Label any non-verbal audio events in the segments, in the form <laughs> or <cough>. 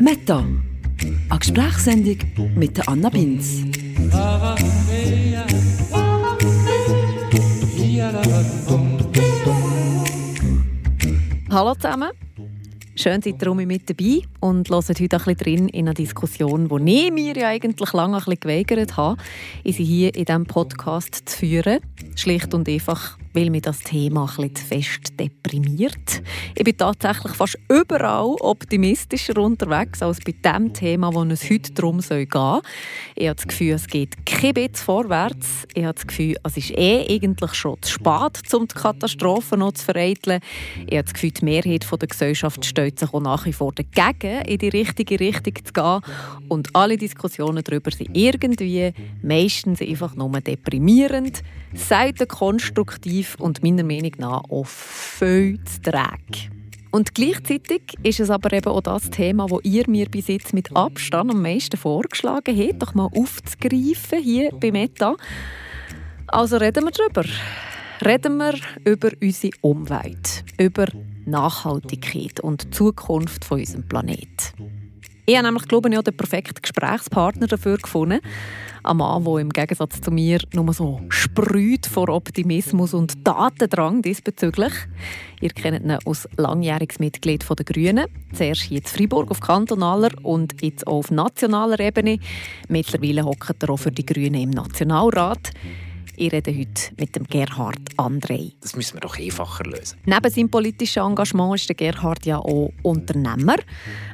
Meta, eine Gesprächssendung mit Anna Binz. Hallo zusammen. Schön seid ihr mit dabei und hört heute ein bisschen drin in einer Diskussion, die ich mir ja eigentlich lange ein bisschen geweigert habe, sie hier in diesem Podcast zu führen. Schlicht und einfach, weil mich das Thema ein zu fest deprimiert. Ich bin tatsächlich fast überall optimistischer unterwegs als bei dem Thema, wo es heute darum soll gehen Ich habe das Gefühl, es geht kein bisschen vorwärts. Ich habe das Gefühl, es ist eh eigentlich schon zu spät, um die Katastrophen noch zu vereiteln. Ich habe das Gefühl, die Mehrheit der Gesellschaft steht sich auch nach wie vor dagegen, in die richtige Richtung zu gehen. Und alle Diskussionen darüber sind irgendwie meistens einfach nur deprimierend, selten konstruktiv und meiner Meinung nach auch viel zu träge. Und gleichzeitig ist es aber eben auch das Thema, das ihr mir bis jetzt mit Abstand am meisten vorgeschlagen habt, doch mal aufzugreifen hier bei Meta. Also reden wir darüber. Reden wir über unsere Umwelt, über Nachhaltigkeit und Zukunft von unserem Planeten. Ich habe nämlich, glaube ich, den perfekten Gesprächspartner dafür gefunden. Ein Mann, der im Gegensatz zu mir nur so sprüht vor Optimismus und Datendrang diesbezüglich. Ihr kennt ihn als langjähriges Mitglied der Grünen. Zuerst hier in Freiburg auf kantonaler und jetzt auch auf nationaler Ebene. Mittlerweile hockt er auch für die Grünen im Nationalrat. Ich rede heute mit dem Gerhard André. Das müssen wir doch einfacher lösen. Neben seinem politischen Engagement ist der Gerhard ja auch Unternehmer.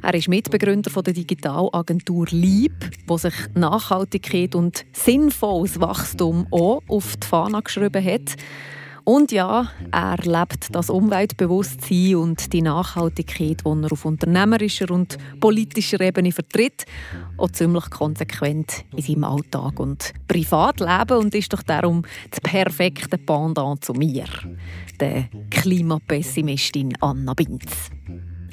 Er ist Mitbegründer von der Digitalagentur Lieb, wo sich Nachhaltigkeit und sinnvolles Wachstum auch auf die Fahne geschrieben hat. Und ja, er lebt das Umweltbewusstsein und die Nachhaltigkeit, die er auf unternehmerischer und politischer Ebene vertritt, auch ziemlich konsequent in seinem Alltag und Privatleben und ist doch darum das perfekte Pendant zu mir, der Klimapessimistin Anna Binz.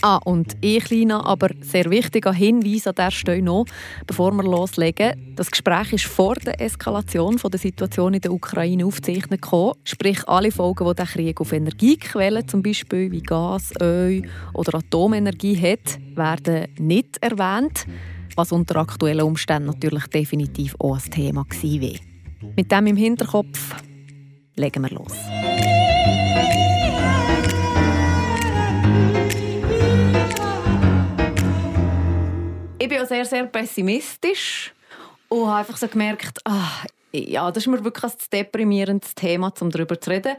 Ah, und ein kleiner, aber sehr wichtiger Hinweis an dieser Stelle noch, bevor wir loslegen. Das Gespräch ist vor der Eskalation der Situation in der Ukraine aufgezeichnet gekommen. Sprich, alle Folgen, die der Krieg auf Energiequellen, zum Beispiel wie Gas, Öl oder Atomenergie hat, werden nicht erwähnt, was unter aktuellen Umständen natürlich definitiv auch ein Thema gewesen wäre. Mit dem im Hinterkopf legen wir los. Ich bin auch sehr, sehr pessimistisch und habe einfach so gemerkt, ach, ja, das ist mir wirklich ein deprimierendes Thema, um darüber zu reden.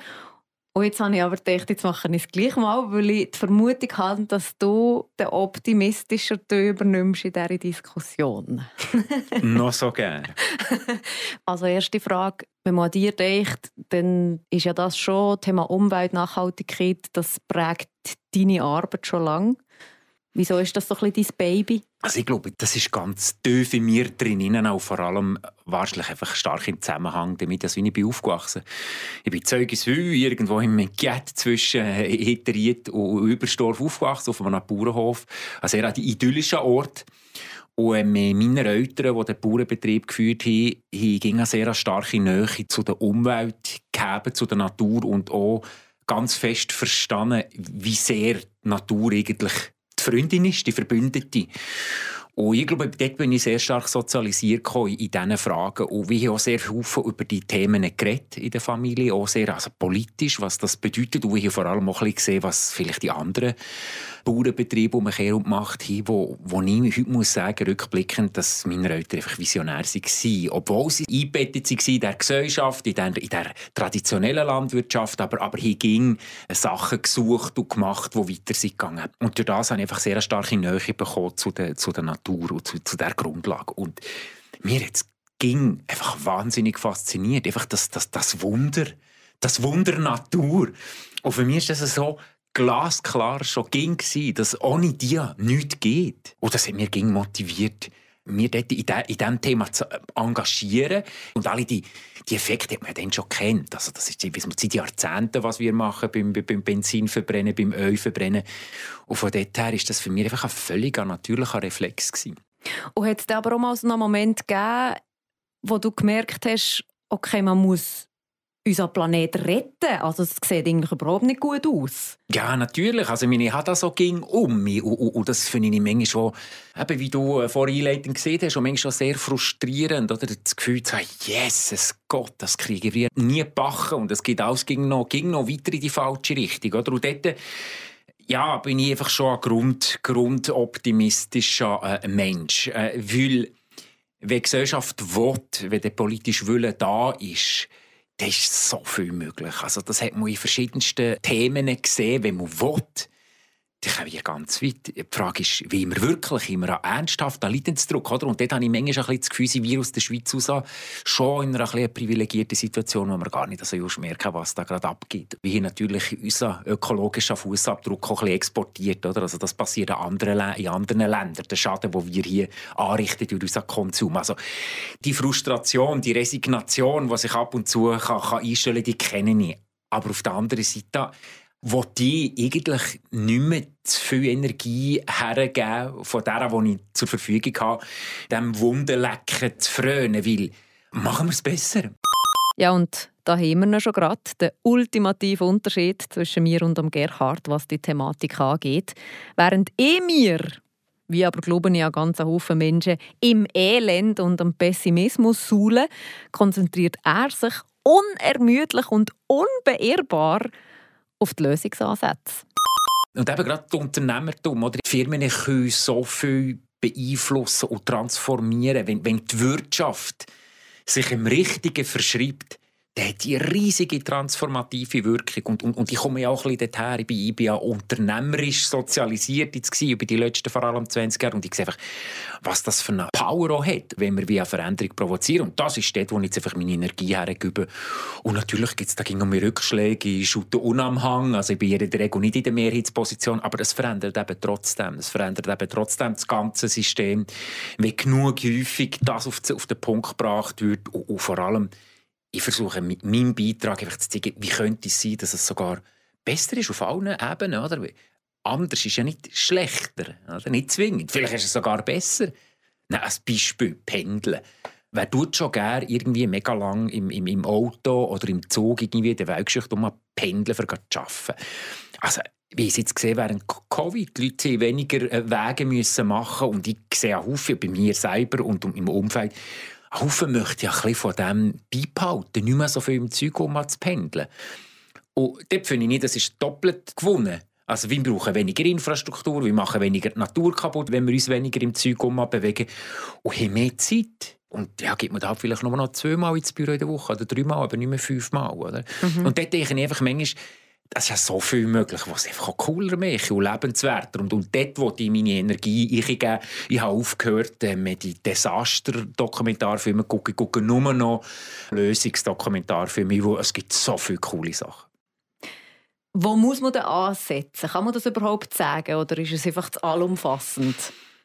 Und jetzt habe ich aber gedacht, jetzt mache ich es gleich mal, weil ich die Vermutung habe, dass du den optimistischen Teil übernimmst in dieser Diskussion. <laughs> Noch so gerne. <laughs> Also erste Frage, wenn man an dir denkt, dann ist ja das schon Thema Umwelt, Nachhaltigkeit, das prägt deine Arbeit schon lange. Wieso ist das so ein dein Baby? Also ich glaube, das ist ganz tief in mir drin, auch vor allem wahrscheinlich einfach stark im Zusammenhang damit, dass ich bin aufgewachsen Ich bin Zeugiswil, irgendwo im Gett zwischen Heteriet und Überstorf aufgewachsen, auf einem Bauernhof. Ein sehr idyllischer Ort. Und ähm, meine Eltern, die den Bauernbetrieb geführt haben, ging eine sehr starke Nähe zu der Umwelt gegeben, zu der Natur und auch ganz fest verstanden, wie sehr die Natur eigentlich Freundin ist, die Verbündete. Und ich glaube, dort bin ich sehr stark sozialisiert in diesen Fragen. Und wir haben auch sehr viel über die Themen geredet in der Familie, auch sehr also politisch, was das bedeutet. Und wir haben vor allem auch ein bisschen gesehen, was vielleicht die anderen Bauernbetriebe um mich herum gemacht wo, wo ich heute muss sagen, rückblickend, dass meine Eltern einfach visionär waren. Obwohl sie eingebettet waren in der Gesellschaft, in der, in der traditionellen Landwirtschaft, aber, aber hier ging Sachen gesucht und gemacht, die weiter sind gegangen. Und durch das habe ich einfach sehr starke Nähe bekommen zu der, zu der Natur und zu, zu der Grundlage. Und mir jetzt ging einfach wahnsinnig fasziniert. Einfach das, das, das Wunder, das Wunder Natur. Und für mich ist das so, glasklar schon ging dass ohne die nichts geht. Und das hat mich ging motiviert, mir dort in, diesem Thema zu engagieren. Und alle die, die Effekte hat man dann schon kennt. Also das ist seit Jahrzehnten, was wir machen beim, beim Benzinverbrennen, beim Ölverbrennen. Und von dort her ist das für mich einfach ein völlig natürlicher Reflex gewesen. Und hat es aber auch mal so einen Moment gegeben, wo du gemerkt hast, okay, man muss unseren Planeten retten. Also es sieht eigentlich überhaupt nicht gut aus. Ja, natürlich. Also meine hat das so ging um mich. Und, und, und, das finde ich manchmal schon, eben, wie du äh, vor Einleitung gesehen hast, manchmal schon sehr frustrierend. Oder das Gefühl zu haben, Jesus Gott, das kriegen wir nie backen. Und es geht alles ging noch, ging noch weiter in die falsche Richtung. Oder? Und dort, ja, bin ich einfach schon ein Grund, grundoptimistischer äh, Mensch. Äh, weil, wenn die Gesellschaft will, wenn der politische Wille da ist, da ist so viel möglich. Also das hat man in verschiedensten Themen gesehen, wenn man will. Die kommen ganz weit. Die Frage ist, wie wir wirklich immer ernsthaft an Leidensdruck, oder? Und dort habe ich manchmal das Gefühl, sind wir aus der Schweiz raus schon in einer ein privilegierten Situation, wo wir gar nicht so just merken, was da gerade abgeht. Wie hier natürlich unser ökologischer Fußabdruck auch ein bisschen exportiert, oder? Also das passiert in anderen, in anderen Ländern, der Schaden, den wir hier anrichten durch unseren Konsum. Also die Frustration, die Resignation, die sich ab und zu kann, kann einstellen kann, die kenne ich. Aber auf der anderen Seite wo die eigentlich nicht mehr zu viel Energie hergeben von der, die ich zur Verfügung habe, dem Wundenlecken zu frönen, weil machen wir es besser. Ja, und da haben wir schon gerade den ultimativen Unterschied zwischen mir und dem Gerhard, was die Thematik angeht. Während eh mir, wie aber glauben ja ganz Haufen Menschen, im Elend und am Pessimismus suhlen, konzentriert er sich unermüdlich und unbeirrbar auf die Lösungsansätze. Und eben gerade das Unternehmertum, oder? Die Firmen können so viel beeinflussen und transformieren, wenn, wenn die Wirtschaft sich im Richtigen verschreibt, der hat die riesige transformative Wirkung. Und, und, und ich komme ja auch ein bisschen dorthin. Ich bin, ich bin ja unternehmerisch sozialisiert jetzt gewesen, über die letzten vor allem 20 Jahre. Und ich sehe einfach, was das für eine Power auch hat, wenn wir wie eine Veränderung provozieren. Und das ist dort, wo ich jetzt einfach meine Energie hergebe. Und natürlich gibt es da um Rückschläge, ich schaute Unamhang. Also ich bin in der Regel nicht in der Mehrheitsposition. Aber es verändert eben trotzdem. Es verändert eben trotzdem das ganze System. Wenn genug häufig das auf, auf den Punkt gebracht wird. Und, und vor allem, ich versuche mit meinem Beitrag einfach zu zeigen, wie könnte es sein, dass es sogar besser ist auf allen Ebenen. Oder? Anders ist ja nicht schlechter, oder? nicht zwingend. Vielleicht ist es sogar besser. Na, als Beispiel Pendeln. Wer tut schon gerne irgendwie mega lang im, im, im Auto oder im Zug irgendwie der Weltgeschichte um pendeln, zu arbeiten? Also, wie ich jetzt gesehen während Covid, die Leute weniger äh, Wege müssen machen und ich sehe auch viel bei mir selber und im Umfeld, Haufen möchte ja ein bisschen von dem beibehalten, nicht mehr so viel im Zeug um zu pendeln. Und dort finde ich nicht, das ist doppelt gewonnen. Also wir brauchen weniger Infrastruktur, wir machen weniger die Natur kaputt, wenn wir uns weniger im Zeug bewegen und haben mehr Zeit. Und ja, gibt man da vielleicht nur noch zweimal ins Büro in der Woche oder dreimal, aber nicht mehr fünfmal. Oder? Mhm. Und dort denke ich einfach manchmal, es ist ja so viel möglich, was einfach cooler macht und lebenswerter. Und, und dort, wo ich meine Energie eingebe, ich habe aufgehört, äh, mir die Desaster-Dokumentarfilme zu gucken. Ich gucke nur noch Lösungsdokumentarfilme, wo es gibt so viele coole Sachen. Wo muss man denn ansetzen? Kann man das überhaupt sagen oder ist es einfach zu allumfassend?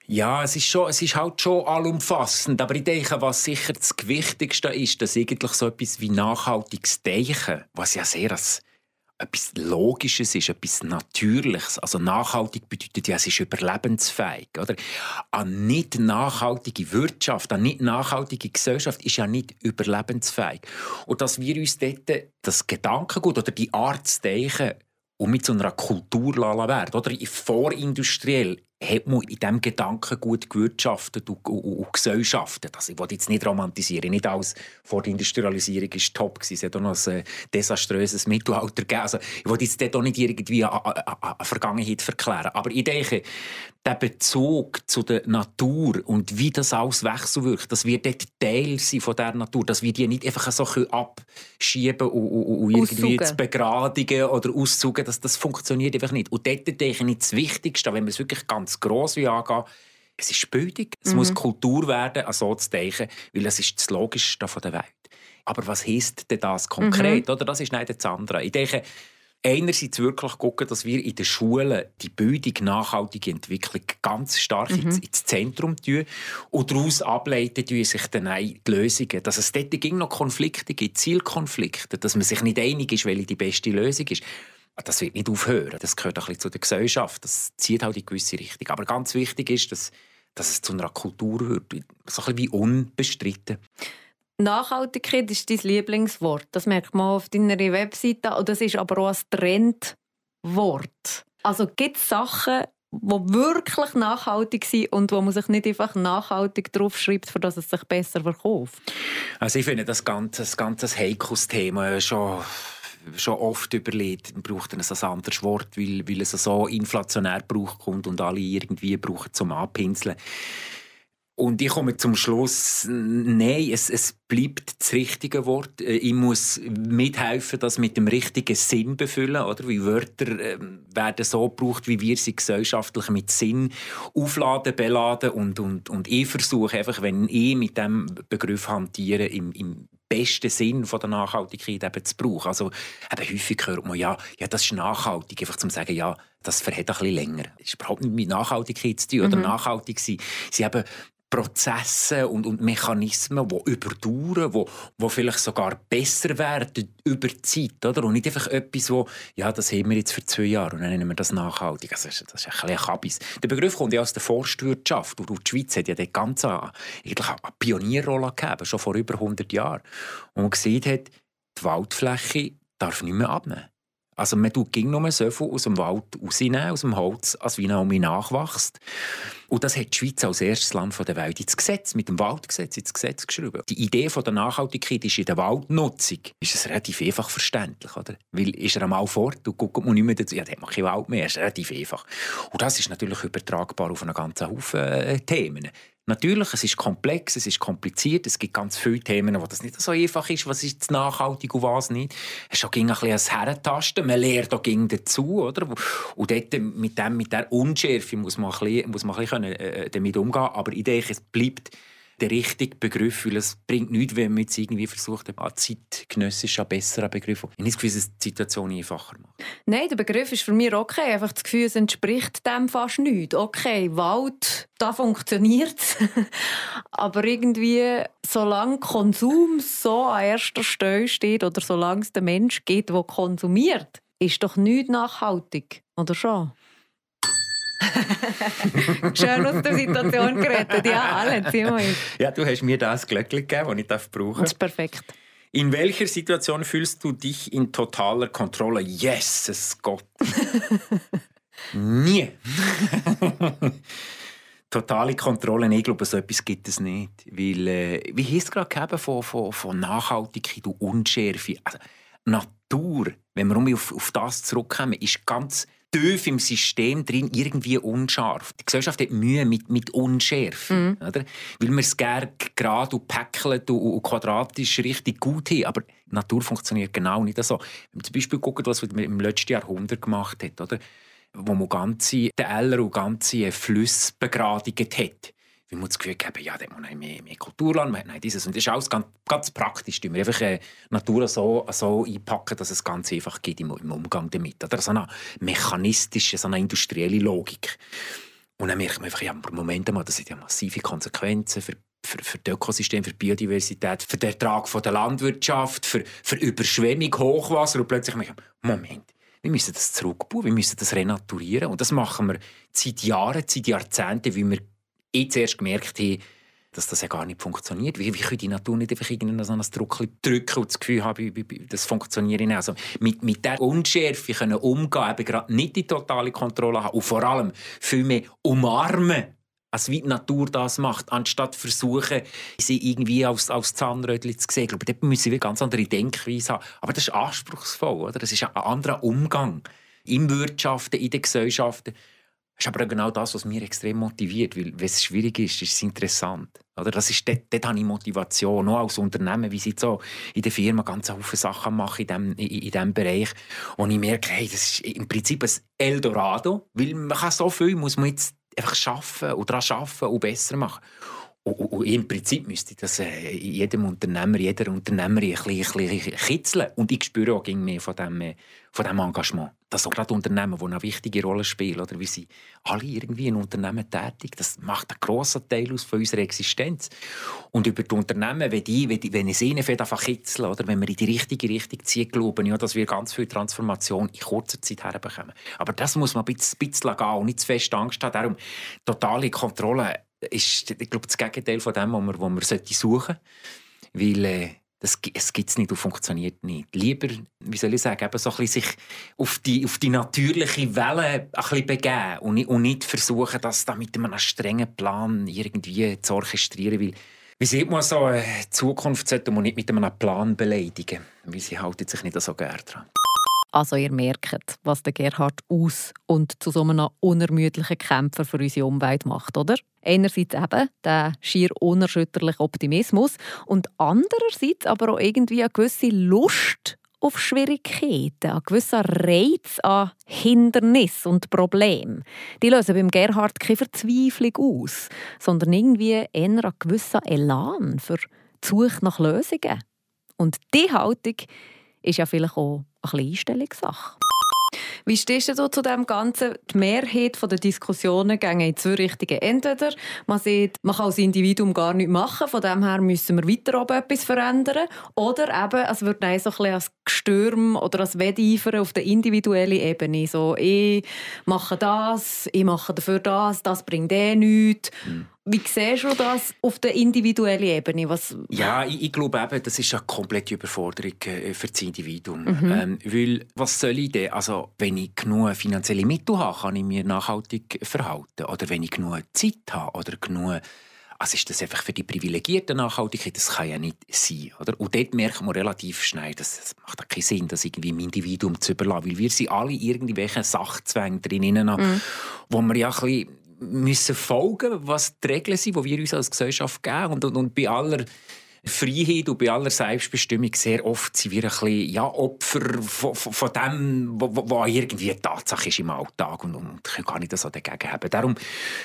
Ja, es ist, schon, es ist halt schon allumfassend. Aber ich denke, was sicher das Wichtigste ist, dass eigentlich so etwas wie nachhaltiges Denken, was ja sehr als etwas Logisches ist, etwas Natürliches. Also nachhaltig bedeutet ja, es ist überlebensfähig. Oder? Eine nicht nachhaltige Wirtschaft, eine nicht nachhaltige Gesellschaft ist ja nicht überlebensfähig. Und dass wir uns dort das Gedankengut oder die Art zu denken, um mit so einer Kultur werden, oder? Vorindustriell hat man in diesem Gedanken gut gewirtschaftet und, und, und gesellschaftet. Also ich will jetzt nicht romantisieren, nicht alles vor der Industrialisierung war top. Es hat auch noch ein äh, desaströses Mittelalter gegeben. Also ich will jetzt dort auch nicht irgendwie eine, eine, eine Vergangenheit verklären. Aber ich denke, der Bezug zu der Natur und wie das alles wechselwirkt, das wird dort Teil sein von der Natur, dass wir die nicht einfach so abschieben und, und, und irgendwie zu begradigen oder auszugen, das, das funktioniert einfach nicht. Und dort denke ich, das Wichtigste, wenn wir es wirklich ganz ganz gross angehen es ist Bildung. Es mhm. muss Kultur werden, an so zu denken, weil es ist das Logischste der Welt. Aber was heisst denn das konkret? Mhm. Oder das ist nicht das andere. Ich denke, einerseits wirklich gucken, dass wir in den Schulen die Bildung, nachhaltige Entwicklung ganz stark mhm. ins, ins, Zentrum tun und daraus ableiten tun sich dann die Lösungen. Dass es dort noch Konflikte gibt, Zielkonflikte, dass man sich nicht einig ist, welche die beste Lösung ist. Das wird nicht aufhören. Das gehört ein bisschen zu der Gesellschaft. Das zieht halt in gewisse Richtung. Aber ganz wichtig ist, dass, dass es zu einer Kultur wird. So ein bisschen wie unbestritten. Nachhaltigkeit ist dein Lieblingswort. Das merkt man auf deiner Webseite. Und das ist aber auch ein Trendwort. Also gibt es Sachen, die wirklich nachhaltig sind und wo man sich nicht einfach nachhaltig draufschreibt, für dass es sich besser verkauft? Also ich finde das ganze, das ganze heikles Thema schon schon oft überlegt, braucht ein anderes Wort, weil, weil es so inflationär braucht kommt und alle irgendwie brauchen zum Anpinseln. Und ich komme zum Schluss, nein, es, es bleibt das richtige Wort. Äh, ich muss mithelfen, das mit dem richtigen Sinn befüllen, oder? Wie Wörter äh, werden so gebraucht, wie wir sie gesellschaftlich mit Sinn aufladen, beladen und, und, und ich versuche einfach, wenn ich mit dem Begriff hantiere, im, im besten Sinn von der Nachhaltigkeit eben zu brauchen. Also eben häufig hört man, ja, ja, das ist nachhaltig, einfach zum sagen, ja, das verhält ein bisschen länger. Das ist überhaupt nicht mit Nachhaltigkeit zu tun. Oder mhm. nachhaltig sein. Sie haben Prozesse und, und Mechanismen, die überdauern, die, die vielleicht sogar besser werden über die Zeit. Oder? Und nicht einfach etwas, wo, ja, das haben wir jetzt für zwei Jahre und dann nennen wir das nachhaltig. Also, das ist, das ist ein bisschen Kabis. Der Begriff kommt ja aus der Forstwirtschaft. Und die Schweiz hat ja dort ganz eine, eigentlich eine Pionierrolle gegeben, schon vor über 100 Jahren. Und man gesehen hat, die Waldfläche darf nicht mehr abnehmen. Also man tut ging nur so viel aus dem Wald rausnehmen, aus dem Holz, als wie noch nachwächst. Und das hat die Schweiz als erstes Land der Welt ins Gesetz, mit dem Waldgesetz ins Gesetz geschrieben. Die Idee von der Nachhaltigkeit ist in der Waldnutzung ist es relativ einfach verständlich, oder? Weil ist er einmal fort und guckt man nicht mehr dazu, ja, dann hat man kein Wald mehr, das ist relativ einfach. Und das ist natürlich übertragbar auf einen ganzen Haufen äh, Themen. Natürlich, es ist komplex, es ist kompliziert, es gibt ganz viele Themen, wo das nicht so einfach ist, was ist nachhaltig und was nicht. Es ist auch ein bisschen ein Herrentasten, man lernt auch dazu, oder? Und dort mit, dem, mit der Unschärfe muss man ein bisschen, muss man ein bisschen äh, damit umgehen aber ich denke, es bleibt der richtige Begriff, weil es bringt nichts, wenn man jetzt irgendwie versucht, einen zeitgenössischen, besseren Begriff. Habe das Gefühl, dass die Situation einfacher macht. Nein, der Begriff ist für mich okay. Einfach das Gefühl, es entspricht dem fast nichts. Okay, Wald, da funktioniert. <laughs> Aber irgendwie, solange Konsum so an erster Stelle steht oder solange es den Mensch geht, der konsumiert, ist doch nichts nachhaltig. Oder schon? <laughs> Schön aus der Situation gerettet. Ja, alle, mal Ja, du hast mir das Glöckchen gegeben, das ich brauchen darf. Das ist perfekt. In welcher Situation fühlst du dich in totaler Kontrolle? Yes, Gott. Nie. <laughs> Totale Kontrolle, ich glaube, so etwas gibt es nicht. Weil, äh, wie hast du gerade von, von, von Nachhaltigkeit und Unschärfe? Also, Natur, wenn wir auf, auf das zurückkommen, ist ganz tief im System drin irgendwie unscharf. Die Gesellschaft hat Mühe mit, mit Unschärfe. Mhm. Oder? Weil wir es gerne gerade und päckelt und, und, quadratisch richtig gut haben. Aber die Natur funktioniert genau nicht so. Wenn man zum Beispiel guckt, was man im letzten Jahrhundert gemacht hat, oder? wo man ganze Täler und ganze Flüsse begradigt hat wie man das Gefühl haben, ja, da muss man mehr, mehr Kulturland, man hat dieses. Und das ist alles ganz, ganz praktisch. Wir einfach äh, Natur so, so einpacken, dass es ganz einfach geht im, im Umgang damit. Oder so eine mechanistische, so eine industrielle Logik. Und dann merkt man einfach, ja, Moment mal, das hat ja massive Konsequenzen für für, für das Ökosystem, für die Biodiversität, für den Ertrag von der Landwirtschaft, für, für Überschwemmung, Hochwasser und plötzlich merken Moment, wir müssen das zurückbauen, wir müssen das renaturieren und das machen wir seit Jahren, seit Jahrzehnten, wie wir ich zuerst gemerkt habe, dass das ja gar nicht funktioniert. Wie, wie kann die Natur nicht einfach irgendein so ein Druck drücken und das Gefühl haben, das funktioniert nicht. Also mit, mit dieser Unschärfe können umgehen, eben gerade nicht die totale Kontrolle haben und vor allem viel mehr umarmen, als wie die Natur das macht, anstatt versuchen, sie irgendwie als, als Zahnrödchen zu sehen. Ich glaube, dort müssen wir ganz andere Denkweise haben. Aber das ist anspruchsvoll. Oder? Das ist ein anderer Umgang. In Wirtschaften, in den Gesellschaften. Das ist aber genau das, was mich extrem motiviert, weil wenn es schwierig ist, ist es interessant. Oder? Das ist, dort, dort habe ich Motivation, auch als Unternehmen, wie sie so in der Firma ganz viele Sachen machen in diesem in, dem Bereich. Und ich merke, hey, das ist im Prinzip ein Eldorado, weil man kann so viel, muss man jetzt einfach schaffen und daran arbeiten und besser machen. Und, und, im Prinzip müsste das äh, jedem Unternehmer, jeder Unternehmerin ein bisschen, ein bisschen kitzeln. Und ich spüre auch mehr von diesem äh, von dem Engagement dass auch gerade Unternehmen, die eine wichtige Rolle spielen, oder wie sie alle irgendwie in Unternehmen tätig, das macht einen grossen Teil aus von unserer Existenz. Und über die Unternehmen, wenn, die, wenn, die, wenn es ihnen einfach kitzeln, oder wenn wir in die richtige Richtung ziehen, glauben ja, dass wir ganz viel Transformation in kurzer Zeit herbekommen. Aber das muss man ein bisschen, ein bisschen gehen und nicht zu fest Angst haben. Darum, totale Kontrolle ist, ich glaube, das Gegenteil von dem, was man, was man suchen sollte Weil äh, das, es gibt es nicht und funktioniert nicht. Lieber, wie soll ich sagen, eben so ein bisschen sich auf die, auf die natürliche Welle ein bisschen begeben und nicht, und nicht versuchen, das da mit einem strengen Plan irgendwie zu orchestrieren. Weil, wie sieht man so, eine äh, Zukunft sollte man nicht mit einem Plan beleidigen, weil sie halten sich nicht so gerne dran. Also ihr merkt, was der Gerhard aus und zu so einem unermüdlichen Kämpfer für unsere Umwelt macht, oder? Einerseits eben der schier unerschütterliche Optimismus und andererseits aber auch irgendwie eine gewisse Lust auf Schwierigkeiten, ein gewisser Reiz an Hindernis und Problem. Die lösen beim Gerhard keine Verzweiflung aus, sondern irgendwie eher einen gewissen Elan für die Suche nach Lösungen. Und diese Haltung ist ja vielleicht auch eine Einstellungssache. Wie stehst du zu dem Ganzen? Die Mehrheit der Diskussionen gehen in zwei Richtungen. Entweder man sieht, man kann als Individuum gar nichts machen, von dem her müssen wir weiter oben etwas verändern. Oder eben, es wird dann so ein bisschen als Gestürm oder als Wetteifer auf der individuellen Ebene. So, ich mache das, ich mache dafür das, das bringt eh nichts. Mhm. Wie siehst du das auf der individuellen Ebene? Was ja, ich, ich, glaube eben, das ist eine komplette Überforderung äh, für das Individuum. Mhm. Ähm, weil, was soll ich denn? Also, wenn ich genug finanzielle Mittel habe, kann ich mich nachhaltig verhalten. Oder wenn ich genug Zeit habe oder genug also ist das einfach für die Privilegierten Nachhaltigkeit? Das kann ja nicht sein. Oder? Und dort merkt man relativ schnell, dass es macht keinen Sinn, das irgendwie im Individuum zu überlassen, weil wir sind alle irgendwelche Sachzwänge drinnen, mhm. wo wir ja ein bisschen müssen folgen, was die Regeln sind, die wir uns als Gesellschaft geben. Und, und, und bei aller Freiheit und bei aller Selbstbestimmung sehr oft sind wir ein bisschen ja, Opfer von, von dem, was irgendwie eine Tatsache ist im Alltag und, und können gar nicht so dagegen haben. Darum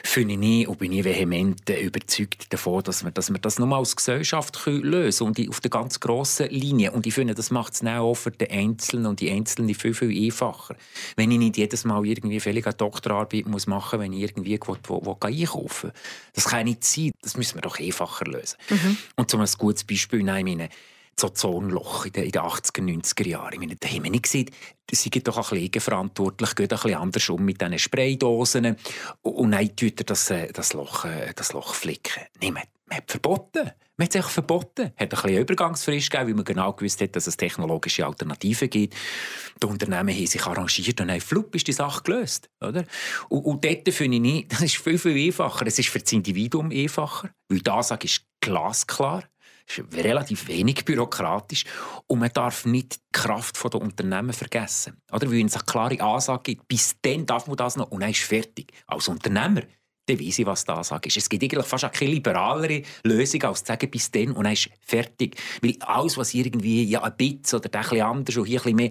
finde ich und bin ich vehement überzeugt davon, dass wir, dass wir das nur als Gesellschaft lösen können und auf der ganz grossen Linie. Und ich finde, das macht es auch für den Einzelnen und die Einzelnen viel, viel einfacher. Wenn ich nicht jedes Mal irgendwie völlig eine Doktorarbeit muss machen muss, wenn ich irgendwie wo, wo, wo einkaufen Das kann nicht sein. Das müssen wir doch einfacher lösen. Mhm. Und zum gutes Beispiel nehmen. Ich meine, das Ozonloch in den, 80er, 90er Jahren. Ich meine, da haben wir nicht gesehen, sie sind doch ein bisschen verantwortlich, gehen ein bisschen anders um mit diesen Spraydosen und dann tut er das, äh, das, Loch, äh, das Loch flicken. Nein, man, man hat verboten. Man hat es verboten. Hat ein bisschen Übergangsfrist gegeben, weil man genau gewusst hat, dass es technologische Alternativen gibt. Die Unternehmen haben sich arrangiert und haben flupp ist die Sache gelöst. Oder? Und, und dort finde ich, nicht, <laughs> das ist viel, viel einfacher. Es ist für das Individuum einfacher, weil die Ansage ist glasklar ist relativ wenig bürokratisch und man darf nicht die Kraft der Unternehmen vergessen. Oder? Weil es eine klare Ansage gibt, bis dann darf man das noch und dann ist fertig. Als Unternehmer dann weiß ich, was die Ansage ist. Es gibt eigentlich fast keine liberalere Lösung, als zu sagen, bis dann und dann ist fertig. Weil alles, was irgendwie ja, ein bisschen oder ein bisschen anders und hier ein bisschen mehr...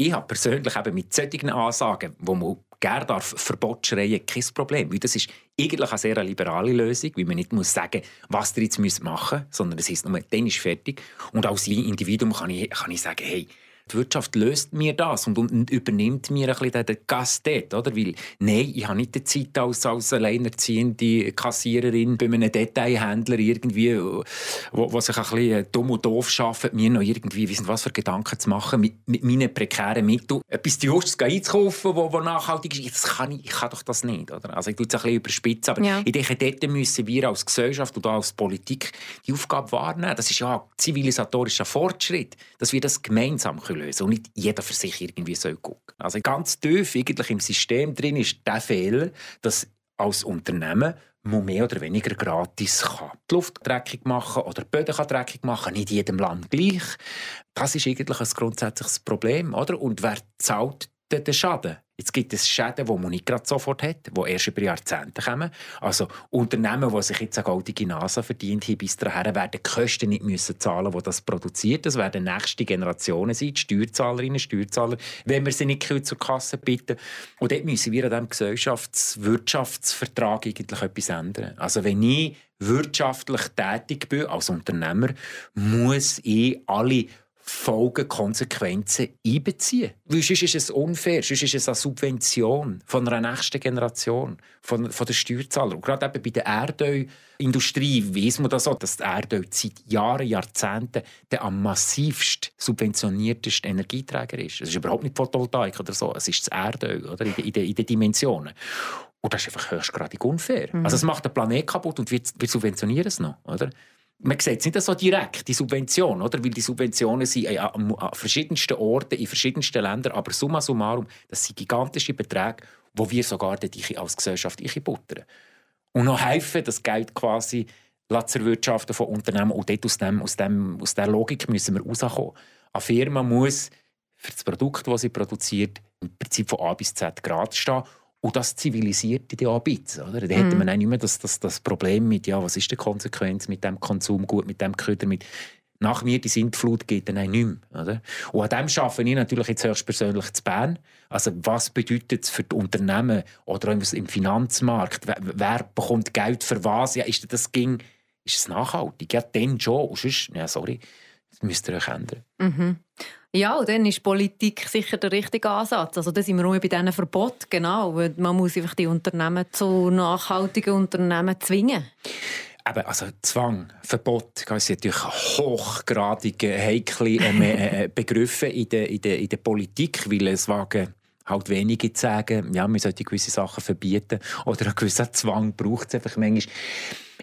Ich habe persönlich eben mit solchen Ansagen, wo man gerne darf Verbot schreien, kein Problem. Weil das ist eigentlich eine sehr liberale Lösung, weil man nicht muss sagen was ihr jetzt machen müsst, sondern es heißt nur, dann ist fertig. Und als Individuum kann ich, kann ich sagen, hey, die Wirtschaft löst mir das und, und übernimmt mir ein bisschen den Gast dort, oder? Weil, nein, ich habe nicht die Zeit als, als alleinerziehende Kassiererin bei einem Detailhändler irgendwie, wo, wo sich ein bisschen dumm und doof schafft, mir noch irgendwie, wissen was für Gedanken zu machen, mit, mit meinen prekären Mitteln etwas Justes einzukaufen, wo, wo nachhaltig ist. Das kann ich, ich kann doch das nicht, oder? Also ich tue es ein bisschen überspitzen, aber ja. ich denke, dort müssen wir als Gesellschaft und als Politik die Aufgabe wahrnehmen. Das ist ja ein zivilisatorischer Fortschritt, dass wir das gemeinsam können lösen und nicht jeder für sich irgendwie soll gucken. Also ganz tief eigentlich im System drin ist der Fehler, dass als Unternehmen man mehr oder weniger gratis kann. die Luft dreckig machen oder die Böden dreckig machen, nicht jedem Land gleich. Das ist eigentlich ein grundsätzliches Problem, oder? Und wer zahlt den Schaden? Jetzt gibt es Schäden, die man nicht gerade sofort hat, die erst über Jahrzehnte kommen. Also Unternehmen, die sich jetzt eine goldige Nase verdient haben, bis dahin werden die Kosten nicht müssen zahlen, die das produziert. Das werden nächste Generationen sein, die Steuerzahlerinnen, Steuerzahler, wenn wir sie nicht zur Kasse bitten. Und dort müssen wir an diesem Gesellschafts-Wirtschaftsvertrag eigentlich etwas ändern. Also wenn ich wirtschaftlich tätig bin als Unternehmer, muss ich alle Folgen, Konsequenzen einbeziehen. Weil sonst ist es unfair, sonst ist es eine Subvention von einer nächsten Generation, von, von den Steuerzahlern. Und gerade eben bei der Erdölindustrie weiss man das auch, dass die Erdöl seit Jahren, Jahrzehnten der am massivst subventionierteste Energieträger ist. Es ist überhaupt nicht Photovoltaik oder so, es ist das Erdöl oder, in, in, den, in den Dimensionen. Und das ist einfach höchstgradig unfair. Mhm. Also es macht den Planet kaputt und wir, wir subventionieren es noch. Oder? Man sieht es nicht so direkt, die Subvention, oder? weil die Subventionen sind an, verschiedensten Orten, in verschiedensten Ländern, aber summa summarum, das sind gigantische Beträge, wo wir sogar als Gesellschaft buttern. Und noch helfen, das Geld quasi zu erwirtschaften von Unternehmen und dort aus, dem, aus, dem, aus dieser Logik müssen wir rauskommen. Eine Firma muss für das Produkt, das sie produziert, im Prinzip von A bis Z gerade stehen und das zivilisiert die ein bisschen. Oder? Da mm. hätte man nicht mehr das, das, das Problem mit, ja, was ist die Konsequenz mit dem Konsum, gut, mit dem Köder, mit nach mir die Sintflut geht dann auch nicht mehr. Oder? Und an dem arbeite ich natürlich jetzt höchstpersönlich zu Bern. Also was bedeutet es für die Unternehmen oder im Finanzmarkt? Wer, wer, bekommt Geld für was? Ja, ist das ging, ist es nachhaltig? Ja, dann schon. Und sonst, ja, sorry, das müsst ihr euch ändern. Mhm. Ja, und dann ist Politik sicher der richtige Ansatz. Also da sind wir auch bei diesen Verboten, genau. Man muss einfach die Unternehmen zu nachhaltigen Unternehmen zwingen. Eben, also Zwang, Verbot, das sind natürlich hochgradige, heikle äh, äh, Begriffe in der, in, der, in der Politik, weil es wagen halt wenige zu sagen, ja, man sollte gewisse Sachen verbieten oder einen gewissen Zwang braucht es einfach manchmal.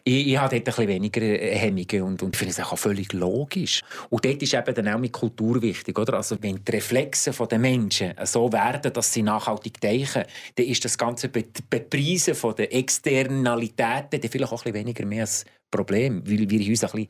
Ich, ich habe dort ein bisschen weniger äh, Hemmungen und, und finde es auch völlig logisch. Und dort ist eben dann auch mit Kultur wichtig. Oder? Also wenn die Reflexe der Menschen so werden, dass sie nachhaltig denken, dann ist das ganze Bepreisen von der Externalitäten dann vielleicht auch ein bisschen weniger mehr ein Problem, weil wir uns ein bisschen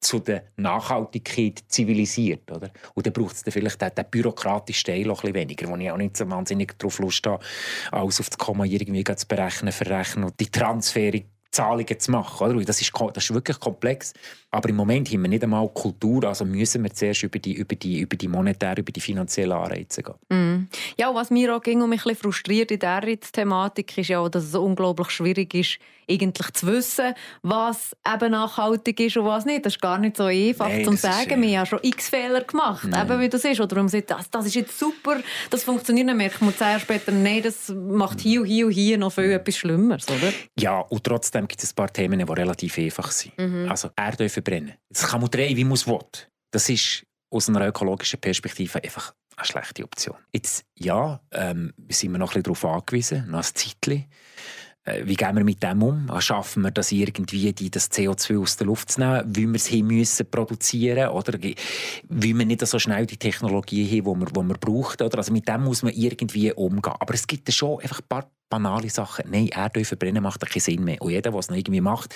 zu der Nachhaltigkeit zivilisiert. Oder? Und dann braucht es dann vielleicht den, den bürokratischen Teil auch ein bisschen weniger, wo ich auch nicht so wahnsinnig darauf Lust habe, alles auf das Komma irgendwie zu berechnen, verrechnen und die Transferung Zahlungen zu machen. Oder? Das, ist, das ist wirklich komplex. Aber im Moment haben wir nicht einmal Kultur, also müssen wir zuerst über die, über die, über die monetären, über die finanziellen Anreize gehen. Mm. Ja, was mir auch ging und mich ein bisschen frustriert in dieser Thematik ist ja auch, dass es unglaublich schwierig ist, eigentlich zu wissen, was eben nachhaltig ist und was nicht. Das ist gar nicht so einfach Nein, zu sagen. Ist, wir haben schon x Fehler gemacht, Nein. eben wie das ist. Oder man sagt, das, das ist jetzt super, das funktioniert nicht mehr. Ich muss sagen später, nein, das macht hier und hier und hier noch viel etwas Schlimmeres, oder? Ja, und trotzdem gibt es ein paar Themen, die relativ einfach sind. Mhm. Also Erdöl verbrennen. Das kann man drehen, wie man es will. Das ist aus einer ökologischen Perspektive einfach eine schlechte Option. Jetzt, ja, ähm, sind wir noch ein bisschen darauf angewiesen, noch ein Zeitchen. Äh, wie gehen wir mit dem um? Schaffen wir das irgendwie, die, das CO2 aus der Luft zu nehmen, wie wir es hin müssen produzieren oder wie wir nicht so schnell die Technologie haben, die wir, die wir brauchen? Oder? Also mit dem muss man irgendwie umgehen. Aber es gibt schon einfach ein paar banale Sachen. Nein, Erdöl verbrennen macht keinen Sinn mehr. Und jeder, der es noch irgendwie macht,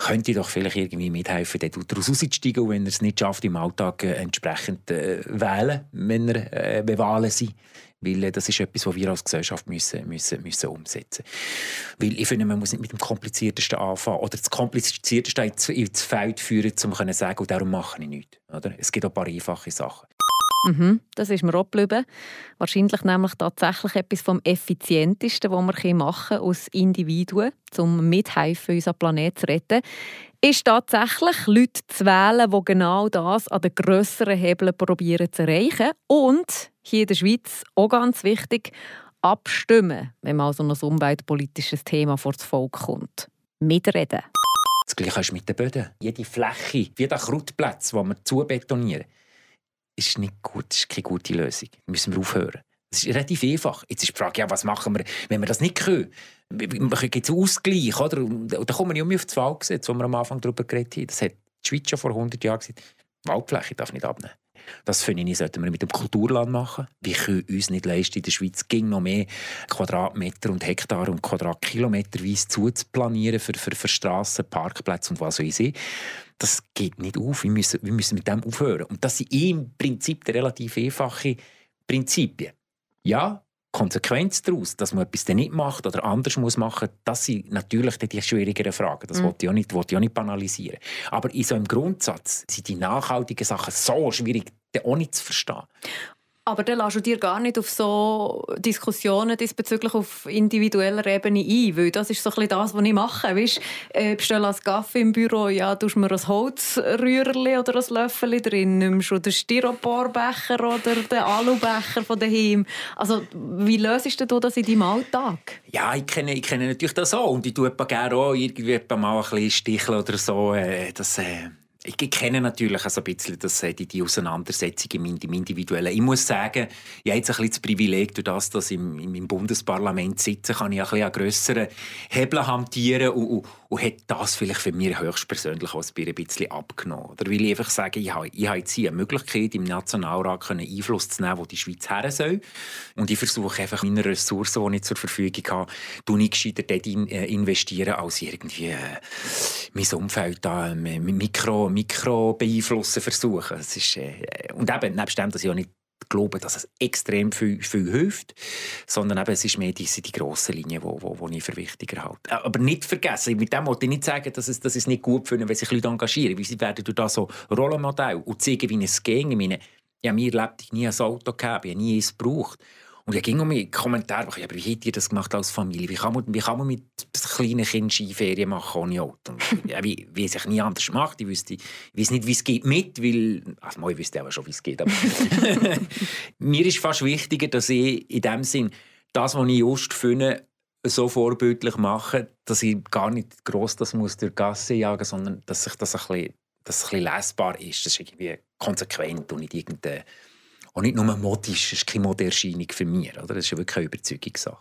könnte doch vielleicht irgendwie mithelfen, daraus auszusteigen und wenn er es nicht schafft, im Alltag äh, entsprechend äh, wählen, wenn er äh, bewahlen sind. Weil äh, das ist etwas, was wir als Gesellschaft müssen, müssen, müssen umsetzen müssen. Weil ich finde, man muss nicht mit dem Kompliziertesten anfangen oder das Komplizierteste ins, ins Feld führen, um zu sagen, und darum mache ich nichts. Oder? Es gibt auch ein paar einfache Sachen. Mhm, das ist mir auch geblieben. Wahrscheinlich nämlich tatsächlich etwas vom Effizientesten, was wir machen als Individuen, um mithelfen, unseren Planeten zu retten, ist tatsächlich, Leute zu wählen, die genau das an den grösseren Hebeln probieren zu erreichen. Und hier in der Schweiz, auch ganz wichtig, abstimmen, wenn mal so ein umweltpolitisches Thema vor das Volk kommt. Mitreden. Das Gleiche ist mit den Böden. Jede Fläche, wie der Krautplatz, den wir zubetonieren, ist nicht gut, ist keine gute Lösung. Müssen wir aufhören. Das ist relativ einfach. Jetzt ist die Frage, ja, was machen wir, wenn wir das nicht können? Gibt es Ausgleich? Oder? Und da kommen wir nicht auf das Waldgesetz, wo wir am Anfang darüber geredet haben. Das hat die Schweiz schon vor 100 Jahren gesagt. Waldfläche darf nicht abnehmen. Das finde ich, sollten wir mit dem Kulturland machen. Wir können uns nicht leisten, in der Schweiz ging noch mehr Quadratmeter und Hektar und Quadratkilometerweise zuzuplanieren für, für, für Strassen, Parkplätze und was weiß ich. Das geht nicht auf. Wir müssen, wir müssen mit dem aufhören. Und das sind im Prinzip relativ einfache Prinzipien. Ja, Konsequenz daraus, dass man etwas nicht macht oder anders muss machen, das sind natürlich die schwierigeren Fragen. Das mhm. wollte ich auch nicht, ich auch nicht banalisieren. Aber in so einem Grundsatz sind die nachhaltigen Sachen so schwierig, auch nicht zu verstehen. Aber dann lässt du dir gar nicht auf so Diskussionen diesbezüglich auf individueller Ebene ein, weil das ist so ein das, was ich mache. Weißt, äh, bestelle als Kaffee im Büro, ja, tust mir ein Holzrührli oder ein Löffel drin, nimmst du den Styroporbecher oder den Alubecher von daheim. Also, wie löst du das in deinem Alltag? Ja, ich kenne, ich kenne natürlich das auch und ich tue gerne auch irgendwie mal ein bisschen sticheln oder so. Äh, das, äh ich kenne natürlich also ein bisschen das, äh, die, die Auseinandersetzung im, im Individuellen. Ich muss sagen, ich habe jetzt ein bisschen das Privileg, durch das, dass ich im, im Bundesparlament sitze, kann ich ein bisschen an grösseren Hebeln hantieren und, und, und hat das vielleicht für mich höchstpersönlich auch ein bisschen abgenommen. Oder weil ich einfach sage, ich habe, ich habe jetzt hier eine Möglichkeit, im Nationalrat Einfluss zu nehmen, wo die Schweiz her soll. Und ich versuche einfach meine Ressourcen, die ich zur Verfügung habe, ich gescheiter dort äh, investieren, als irgendwie äh, mein Umfeld da, äh, Mikro, Mikro beeinflussen versuchen. Das ist, und eben, nebst dem, dass ich auch nicht glaube, dass es extrem viel, viel hilft, sondern eben, es ist mehr diese die grossen Linien, die wo, wo, wo ich für wichtiger halte. Äh, aber nicht vergessen, mit dem wollte ich nicht sagen, dass es, dass es nicht gut finde, wenn sich Leute engagieren, weil sie werden durch das so Rollenmodell und zeigen, wie es ging. Ich meine, ja, mir nie ein Auto gehabt, ich habe nie eins gebraucht. Und ich ging um mich Kommentare machen, aber wie habt ihr das gemacht als Familie? Wie kann man, wie kann man mit kleinen Kindern Skiferien machen ohne Auto? ja, wie, wie es sich nie anders macht. Ich wüsste, ich weiß nicht, wie es geht mit, weil, also ich wüsste aber schon, wie es geht. Aber <laughs> mir ist fast wichtiger, dass ich in dem Sinn das, was ich just finde, so vorbildlich mache, dass ich gar nicht gross das muss durch die Gasse jagen, sondern dass sich das ein bisschen, dass es ein bisschen lesbar ist. Das ist irgendwie konsequent und nicht irgendeine und nicht nur modisch, das ist keine Modeerscheinung für mich. Oder? Das ist wirklich eine Überzeugungssache.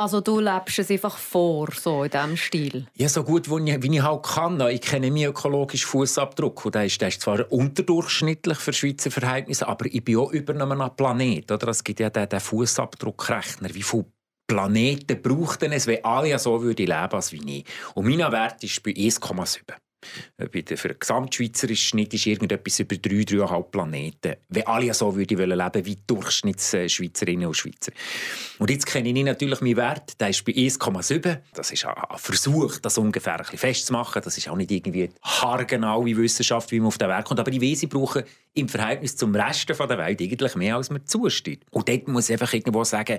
Also du lebst es einfach vor, so in diesem Stil? Ja, so gut, wie ich, wie ich halt kann. Ich kenne meinen ökologischen Fußabdruck. Und der ist, der ist zwar unterdurchschnittlich für Schweizer Verhältnisse, aber ich bin auch über einem Planet. Oder? Es gibt ja den, den Fußabdruckrechner. Wie viele Planeten braucht es, wenn alle so würden leben als wie ich? Und mein Wert ist bei 1,7. Für den gesamtschweizerischen Schnitt ist irgendetwas über drei, dreieinhalb Planeten. Wenn alle so würden leben wie Durchschnittsschweizerinnen und Schweizer. Und jetzt kenne ich natürlich meinen Wert, der ist bei 1,7. Das ist ein Versuch, das ungefähr ein bisschen festzumachen. Das ist auch nicht irgendwie haargenaue Wissenschaft, wie man auf den Wert kommt. Aber ich weiß, ich brauche im Verhältnis zum Rest der Welt eigentlich mehr, als mir zusteht. Und dort muss ich einfach irgendwo sagen,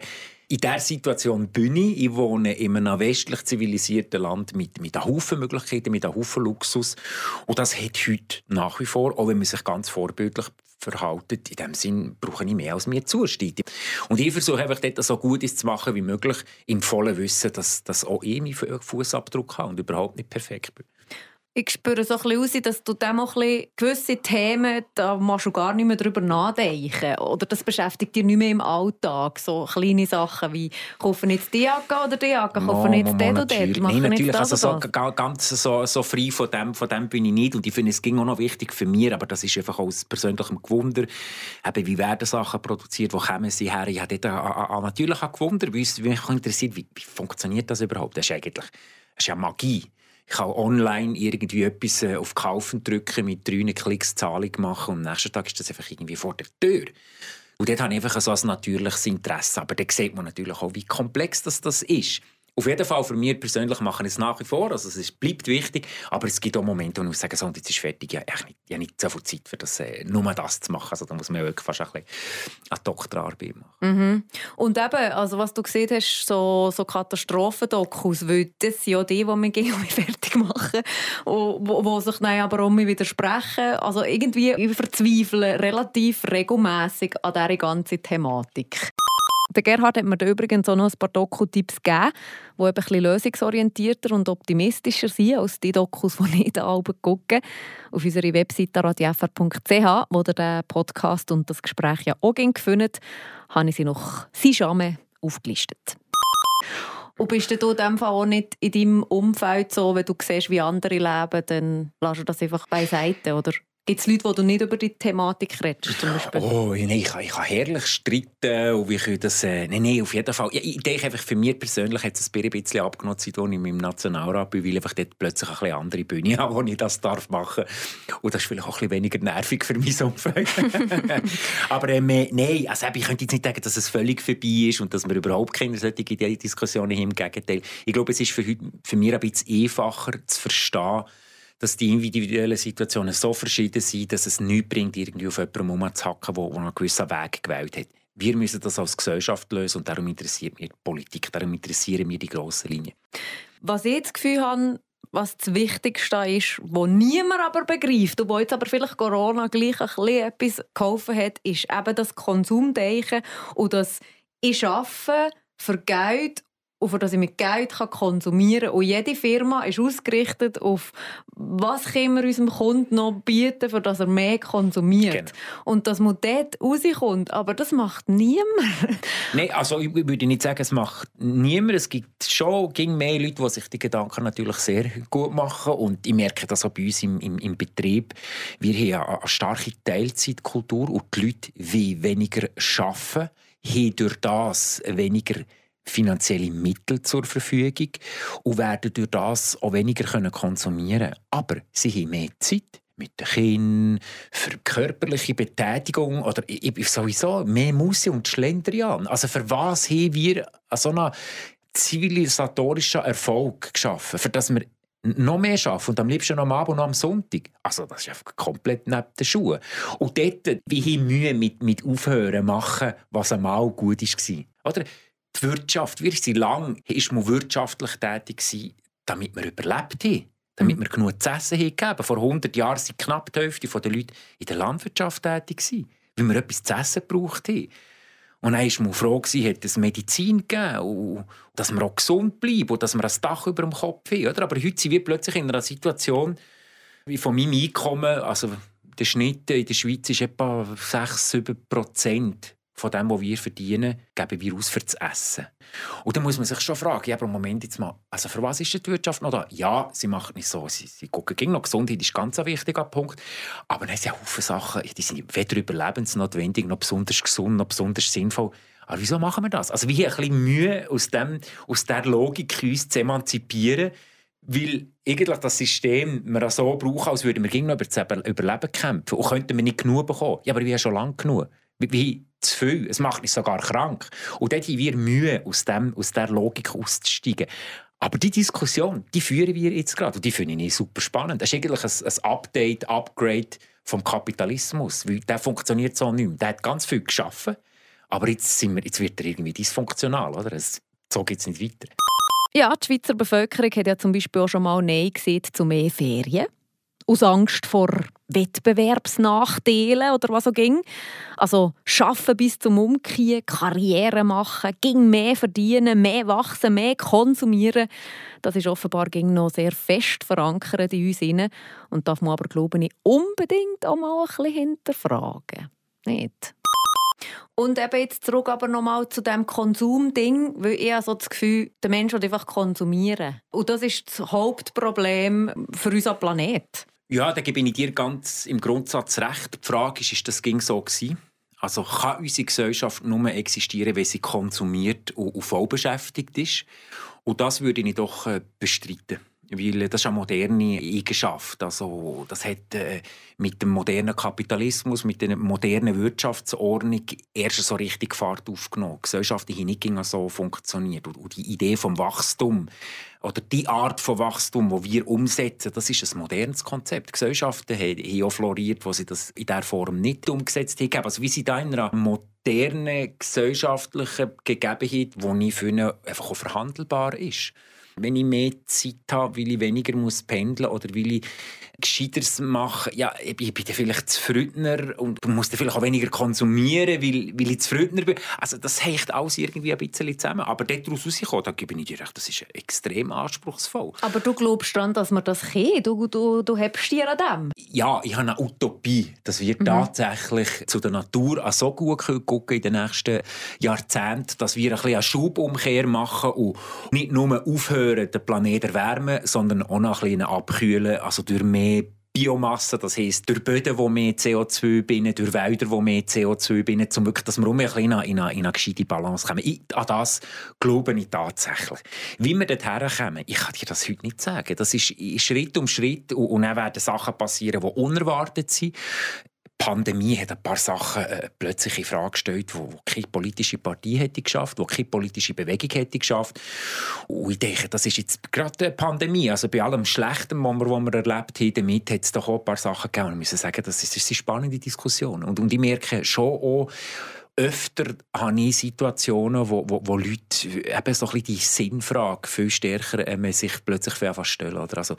in dieser Situation bin ich. Ich wohne in einem westlich zivilisierten Land mit, mit einem Haufen Möglichkeiten, mit einem Haufen Luxus. Und das hat heute nach wie vor, auch wenn man sich ganz vorbildlich verhaltet. In dem Sinn brauche ich mehr, als mir zusteht. Und ich versuche einfach dort so gut zu machen wie möglich, im vollen Wissen, dass, dass auch ich meinen Fußabdruck habe und überhaupt nicht perfekt bin ich spüre so ein bisschen raus, dass du dem auch ein gewisse Themen, da machst du gar nicht mehr darüber nachdenken. Oder das beschäftigt dich nicht mehr im Alltag. So kleine Sachen wie, kaufen jetzt die Jacke oder die Jacke, kaufen jetzt den oder den, Nein, natürlich, also so, ganz so, so frei von dem, von dem bin ich nicht. Und ich finde, es ging auch noch wichtig für mich, aber das ist einfach aus persönlichem Gewunder. Eben, wie werden Sachen produziert, wo kommen sie her? Ich habe dort natürlich auch gewundert, weil mich interessiert, wie, wie funktioniert das überhaupt? Das ist eigentlich das ist ja Magie. Ich kann online irgendwie etwas äh, auf Kaufen drücken, mit drei Klicks Zahlung machen und am nächsten Tag ist das einfach irgendwie vor der Tür. Und dort habe ich einfach so ein natürliches Interesse. Aber dann sieht man natürlich auch, wie komplex das, das ist. Auf jeden Fall für mich persönlich mache ich es nach wie vor. Also es bleibt wichtig. Aber es gibt auch Momente, wo ich sage, so, jetzt ist fertig. Nicht, ich habe nicht so viel Zeit, für das, äh, nur das zu machen. Also da muss man wirklich fast ein bisschen eine Doktorarbeit machen. Mhm. Und eben, also was du gesehen hast, so, so Katastrophendokus, weil das sind ja die, die wir gehen <laughs> fertig machen, wo, wo sich dann aber auch widersprechen. Also irgendwie ich verzweifle relativ regelmäßig an dieser ganzen Thematik. Der Gerhard hat mir da übrigens auch noch ein paar Doku-Tipps gegeben, die ein bisschen lösungsorientierter und optimistischer sind als die Dokus, die ich da oben gucke. Auf unserer Webseite radiofr.ch, wo ihr den Podcast und das Gespräch ja auch findet, habe ich sie noch Sijame aufgelistet. Und bist du in Fall auch nicht in deinem Umfeld so, wenn du siehst, wie andere leben, dann lässt du das einfach beiseite, oder? Gibt es Leute, wo du nicht über die Thematik redest? Oh, nein, ich, ich kann herrlich streiten. Und wie das, äh, nein, nein, auf jeden Fall. Ja, ich denke einfach, für mich persönlich hat es ein bisschen abgenommen, seit ich im Nationalrat bin, weil ich dort plötzlich eine andere Bühne <laughs> habe, wo ich das darf machen darf. Und das ist vielleicht auch ein bisschen weniger nervig für mein Umfeld. <laughs> Aber ähm, nein, also, ich könnte jetzt nicht sagen, dass es völlig vorbei ist und dass wir überhaupt keine solche Diskussionen haben. Im Gegenteil. Ich glaube, es ist für, für mich ein bisschen einfacher zu verstehen, dass die individuellen Situationen so verschieden sind, dass es nichts bringt, irgendwie auf jemanden rumzuhacken, der einen gewissen Weg gewählt hat. Wir müssen das als Gesellschaft lösen und darum interessiert mich die Politik, darum interessieren mich die grossen Linien. Was ich das Gefühl habe, was das Wichtigste ist, wo niemand aber begreift, und wo jetzt aber vielleicht Corona gleich ein bisschen etwas geholfen hat, ist eben das Konsumdenken und das «Ich arbeite für Geld auf das ich mit Geld konsumieren kann. Und jede Firma ist ausgerichtet auf, was können wir unserem Kunden noch bieten, für dass er mehr konsumiert. Genau. Und dass man dort rauskommt. Aber das macht niemand. <laughs> Nein, also ich würde nicht sagen, es macht niemand. Es gibt schon ging mehr Leute, die sich die Gedanken natürlich sehr gut machen. Und ich merke das auch bei uns im, im, im Betrieb. Wir haben eine starke Teilzeitkultur und die Leute wollen weniger arbeiten, haben durch das weniger finanzielle Mittel zur Verfügung und werden durch das auch weniger konsumieren können. Aber sie haben mehr Zeit mit den Kindern, für körperliche Betätigung oder sowieso mehr Musse und Schlendrian. Also für was haben wir so einen zivilisatorischen Erfolg geschaffen? Für das wir noch mehr arbeiten und am liebsten noch am Abend und am Sonntag. Also das ist einfach komplett neben den Schuhen. Und dort, wie ich Mühe mit, mit Aufhören machen, was einmal gut war. Oder? Die Wirtschaft, wir sind lang, ist man wirtschaftlich tätig gewesen, damit wir überlebt haben. Damit mhm. wir genug zu essen haben Vor 100 Jahren waren knapp die Hälfte der Leute in der Landwirtschaft tätig, weil wir etwas zu essen gebraucht haben. Und dann war man froh, hat es Medizin gegeben, und dass wir auch gesund bleiben und dass wir ein Dach über dem Kopf haben. Oder? Aber heute sind wir plötzlich in einer Situation, wie von meinem Einkommen, also der Schnitt in der Schweiz ist etwa 6-7 Prozent von dem, was wir verdienen, geben wir aus für das Essen. Und dann muss man sich schon fragen, ja, aber Moment jetzt mal, also für was ist die Wirtschaft noch da? Ja, sie macht nicht so, sie, sie gucken gegen noch Gesundheit ist ganz ein wichtiger Punkt, aber dann sind ja Haufen Sachen, die sind weder überlebensnotwendig, noch besonders gesund, noch besonders sinnvoll. Aber wieso machen wir das? Also haben ein bisschen Mühe, aus, dem, aus dieser Logik uns zu emanzipieren, weil eigentlich das System wir so brauchen, als würden wir gegen über das Überleben kämpfen. Und könnten wir nicht genug bekommen. Ja, aber wir haben schon lange genug. Wie zu viel. Es macht mich sogar krank. Und dort haben wir Mühe, aus, dem, aus dieser Logik auszusteigen. Aber die Diskussion, die führen wir jetzt gerade und die finde ich super spannend. Das ist eigentlich ein, ein Update, Upgrade vom Kapitalismus, weil der funktioniert so nicht mehr. Der hat ganz viel geschaffen, aber jetzt, sind wir, jetzt wird er irgendwie dysfunktional. Oder? Es, so geht es nicht weiter. Ja, die Schweizer Bevölkerung hat ja zum Beispiel auch schon mal Nein gesehen zu mehr Ferien aus Angst vor Wettbewerbsnachteilen oder was auch ging. Also schaffen bis zum Umkehren, Karriere machen, ging mehr verdienen, mehr wachsen, mehr konsumieren. Das ist offenbar ging noch sehr fest verankert in uns inne und darf man aber glaube ich unbedingt auch mal ein bisschen hinterfragen. Nicht? Und eben jetzt zurück aber nochmal zu dem Konsumding, weil ich so das Gefühl, der Mensch will einfach konsumieren. Und das ist das Hauptproblem für unseren Planeten. Ja, da gebe ich dir ganz im Grundsatz recht. Die Frage ist, ist das ging so gewesen? Also kann unsere Gesellschaft nur existieren, wenn sie konsumiert und voll beschäftigt ist? Und das würde ich doch äh, bestreiten. Weil das ist eine moderne Eigenschaft. Also, das hat äh, mit dem modernen Kapitalismus, mit der modernen Wirtschaftsordnung erst so richtig Fahrt aufgenommen. Die Gesellschaft hat nicht so funktioniert. Und die Idee vom Wachstum oder die Art von Wachstum, die wir umsetzen, das ist ein modernes Konzept. Gesellschaften haben auch floriert, wo sie das in dieser Form nicht umgesetzt haben. Also wie sie da in einer modernen gesellschaftlichen Gegebenheit, die ich finde, einfach auch verhandelbar ist wenn ich mehr Zeit habe, weil ich weniger muss pendeln oder weil ich Gescheiteres machen, ja, ich bin dann vielleicht zufriedener und muss dann vielleicht auch weniger konsumieren, weil, weil ich zufriedener bin. Also das hängt alles irgendwie ein bisschen zusammen. Aber daraus rauszukommen, da gebe ich dir recht, das ist extrem anspruchsvoll. Aber du glaubst daran, dass man das kann? Du, du, du hebst dir an dem? Ja, ich habe eine Utopie, dass wir mhm. tatsächlich zu der Natur so gut gucken in den nächsten Jahrzehnten, dass wir ein bisschen eine Schubumkehr machen und nicht nur aufhören, den Planeten erwärmen, sondern auch noch ein abkühlen, also durch mehr Biomasse, das heisst durch Böden, die mehr CO2 binden, durch Wälder, die mehr CO2 binden, um wirklich, dass wir um in eine, in eine, in eine gescheite Balance kommen. Ich, an das glaube ich tatsächlich. Wie wir dorthin kommen, ich kann dir das heute nicht sagen. Das ist Schritt um Schritt und, und dann werden Sachen passieren, die unerwartet sind. Pandemie hat ein paar Sachen äh, plötzlich in Frage gestellt, wo, wo keine politische Partei hätte geschafft, wo keine politische Bewegung hätte geschafft. Und ich denke, das ist jetzt gerade eine Pandemie. Also bei allem Schlechten, was wir, was wir erlebt haben, damit hat es doch auch ein paar Sachen gegeben. Und wir müssen sagen, das ist, das ist eine spannende Diskussion. Und, und ich merke schon auch, öfter habe ich Situationen, wo, wo, wo Leute eben so ein bisschen die Sinnfrage viel stärker äh, sich plötzlich stellen. Oder? Also,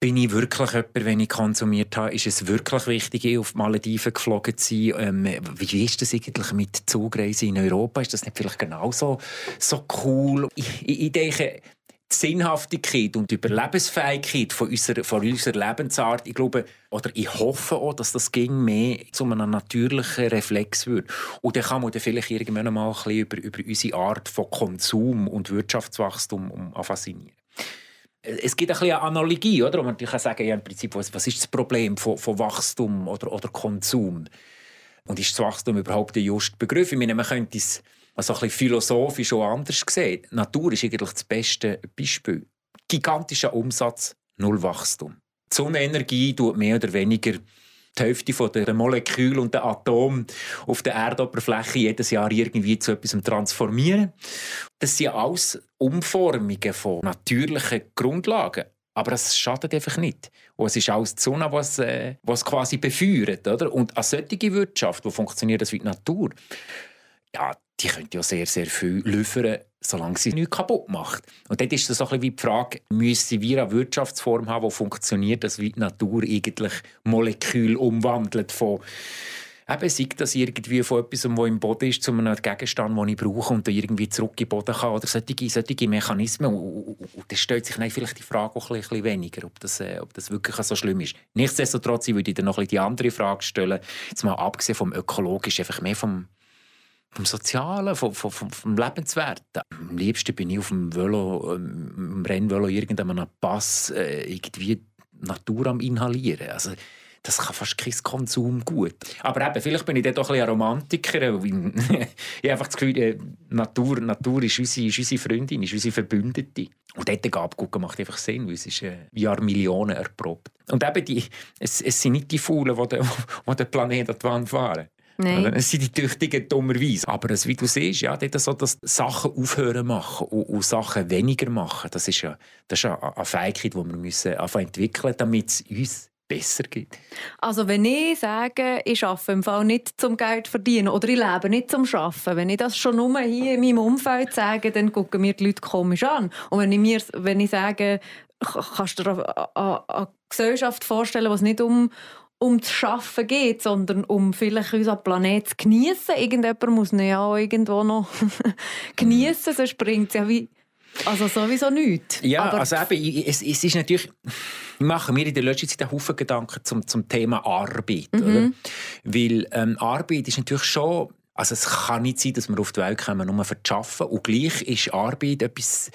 bin ich wirklich jemand, wenn ich konsumiert habe, ist es wirklich wichtig, auf die Malediven geflogen zu sein? Ähm, wie ist das eigentlich mit Zugreisen in Europa? Ist das nicht vielleicht genauso so cool? Ich, ich, ich denke, die Sinnhaftigkeit und die Überlebensfähigkeit von unserer, von unserer Lebensart, ich glaube, oder ich hoffe auch, dass das ging mehr zu einem natürlichen Reflex wird. Und dann kann man dann vielleicht irgendwann mal ein bisschen über, über unsere Art von Konsum und Wirtschaftswachstum um, faszinieren. Es gibt eine Analogie, oder? Man kann sagen, ja, im Prinzip, was, was ist das Problem von, von Wachstum oder, oder Konsum? Und ist das Wachstum überhaupt der juste Begriff? Ich meine, man könnte es also ein philosophisch auch anders sehen. Natur ist eigentlich das beste Beispiel. Gigantischer Umsatz, null Wachstum. Die Sonnenenergie tut mehr oder weniger die Hälfte der Moleküle und der Atome auf der Erdoberfläche jedes Jahr irgendwie zu etwas transformieren. Das sind alles Umformungen von natürlichen Grundlagen. Aber es schadet einfach nicht. Und es ist alles die Sonne, was, äh, was quasi befeuert. Oder? Und eine solche Wirtschaft, die funktioniert das wie die Natur, ja, die könnte ja sehr, sehr viel liefern, solange sie nichts kaputt macht. Und dort ist das so ein bisschen wie die Frage, müssen wir eine Wirtschaftsform haben, die funktioniert, dass die Natur eigentlich Molekül umwandelt von Eben, sei das irgendwie von etwas, was im Boden ist, zu einem Gegenstand, den ich brauche und dann irgendwie zurück in den Boden kann. Oder solche, solche Mechanismen. Und, da stellt sich dann vielleicht die Frage auch ein bisschen weniger, ob das, äh, ob das wirklich so schlimm ist. Nichtsdestotrotz würde ich dann noch ein bisschen die andere Frage stellen, jetzt mal abgesehen vom Ökologischen, einfach mehr vom vom Sozialen, vom, vom, vom Lebenswert. Am liebsten bin ich auf dem Velo, ähm, im Rennvelo irgendeinem Pass äh, irgendwie Natur am inhalieren. Also, das kann fast kein Konsum gut. Aber eben, vielleicht bin ich dann doch ein, ein Romantiker. <laughs> ich habe einfach das Gefühl, äh, Natur, Natur ist, unsere, ist unsere Freundin, ist unsere Verbündete. Und dort abgucken macht einfach Sinn, weil es ist äh, Jahr Millionen erprobt. Und eben, die, es, es sind nicht die Faulen, die den, <laughs> die den Planeten an die Wand fahren. Nein. Es sind die Tüchtigen dummerweise. Aber es, wie du siehst, ja, dort so, dass Sachen aufhören machen und, und, Sachen weniger machen, das ist ja, das ist ja eine Fähigkeit, die wir müssen entwickeln müssen, damit es uns besser geht. Also wenn ich sage, ich arbeite im Fall nicht zum Geld verdienen oder ich lebe nicht zum Arbeiten, wenn ich das schon nur hier in meinem Umfeld sage, dann gucken mir die Leute komisch an. Und wenn ich, mir, wenn ich sage, kannst du dir eine, eine Gesellschaft vorstellen, wo es nicht um, um das Schaffen geht, sondern um vielleicht unseren Planeten zu genießen. Irgendjemand muss ihn ja auch irgendwo noch <laughs> genießen, sonst bringt es ja wie also sowieso nichts. Ja, Aber also eben, es, es ist natürlich, ich mache mir in der letzten Zeit einen Haufen Gedanken zum, zum Thema Arbeit. Mhm. Oder? Weil ähm, Arbeit ist natürlich schon, also es kann nicht sein, dass wir auf die Welt kommen, nur für zu arbeiten. Und gleich ist Arbeit etwas,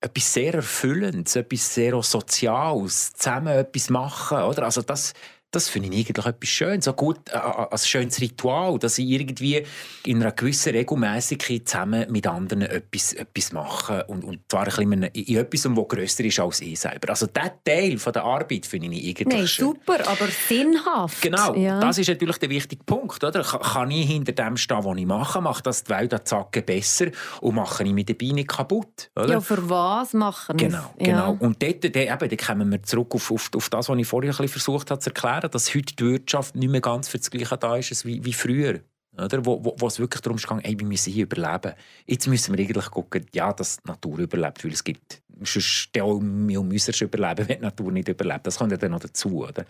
etwas sehr Erfüllendes, etwas sehr Soziales, zusammen etwas machen. Oder? Also das, das finde ich eigentlich etwas Schönes, so gut äh, äh ein schönes Ritual, dass ich irgendwie in einer gewissen Regelmäßigkeit zusammen mit anderen etwas, etwas mache und, und zwar ein bisschen in, in etwas, das grösser ist als ich selber. Also dieser Teil von der Arbeit finde ich eigentlich Nein, schön. super, aber sinnhaft. Genau, ja. das ist natürlich der wichtige Punkt. Oder? Kann ich hinter dem stehen, was ich mache, macht das die Welt an Zacken besser und mache ich mit der Beine kaputt. Oder? Ja, für was machen Genau, genau. Ja. Und dort, dort, eben, dort kommen wir zurück auf, auf, auf das, was ich vorher ein bisschen versucht habe zu erklären erklären, dass heute die Wirtschaft nicht mehr ganz für das Gleiche da ist wie, wie früher. Oder? Wo, wo, wo es wirklich darum geht, ey, wir müssen hier überleben. Jetzt müssen wir eigentlich gucken, ja, dass die Natur überlebt, weil es gibt sonst auch wir müssen überleben, wenn die Natur nicht überlebt. Das kommt ja dann noch dazu. Oder?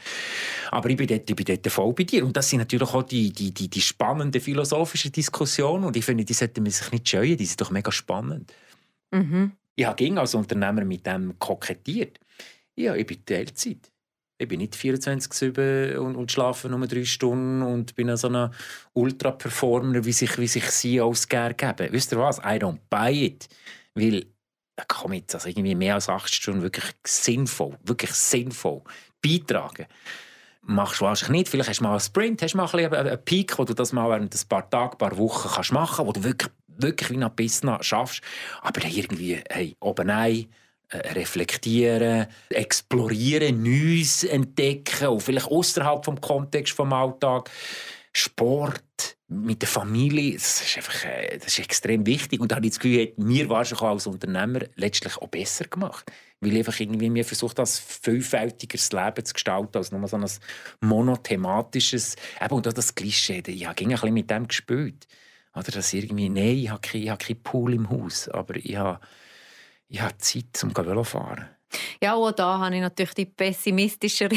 Aber ich bin, dort, ich bin dort voll bei dir. Und das sind natürlich auch die, die, die, die spannenden philosophischen Diskussionen. Und ich finde, die sollten man sich nicht scheuen, die sind doch mega spannend. Mhm. Ich habe als Unternehmer mit dem kokettiert. Ja, ich bin Teilzeit ich bin nicht 24-7 und, und schlafe nur drei Stunden und bin so ein Ultra-Performer, wie sich, wie sich als gerne geben. Wisst ihr was? I don't buy it. Weil, komm jetzt, also irgendwie mehr als acht Stunden wirklich sinnvoll, wirklich sinnvoll beitragen. Machst du wahrscheinlich nicht. Vielleicht hast du mal einen Sprint, hast du mal ein einen Peak, wo du das mal während ein paar Tage, ein paar Wochen kannst machen, wo du wirklich, wirklich wie nach Business schaffst. Aber dann irgendwie, hey, oben ein, reflektieren, explorieren, Neues entdecken und vielleicht außerhalb vom Kontext vom Alltag. Sport mit der Familie, das ist einfach äh, das ist extrem wichtig. Und da habe ich das Gefühl, hat mir wahrscheinlich als Unternehmer letztlich auch besser gemacht. Weil ich einfach irgendwie mir versucht als vielfältigeres Leben zu gestalten, als nur so ein monothematisches. Eben, und auch das Klischee, ich habe ein bisschen mit dem gespielt. Oder dass irgendwie, nein, ich habe keinen Pool im Haus, aber ich habe ich habe Zeit zum Velofahren. Ja, auch da habe ich natürlich die pessimistischere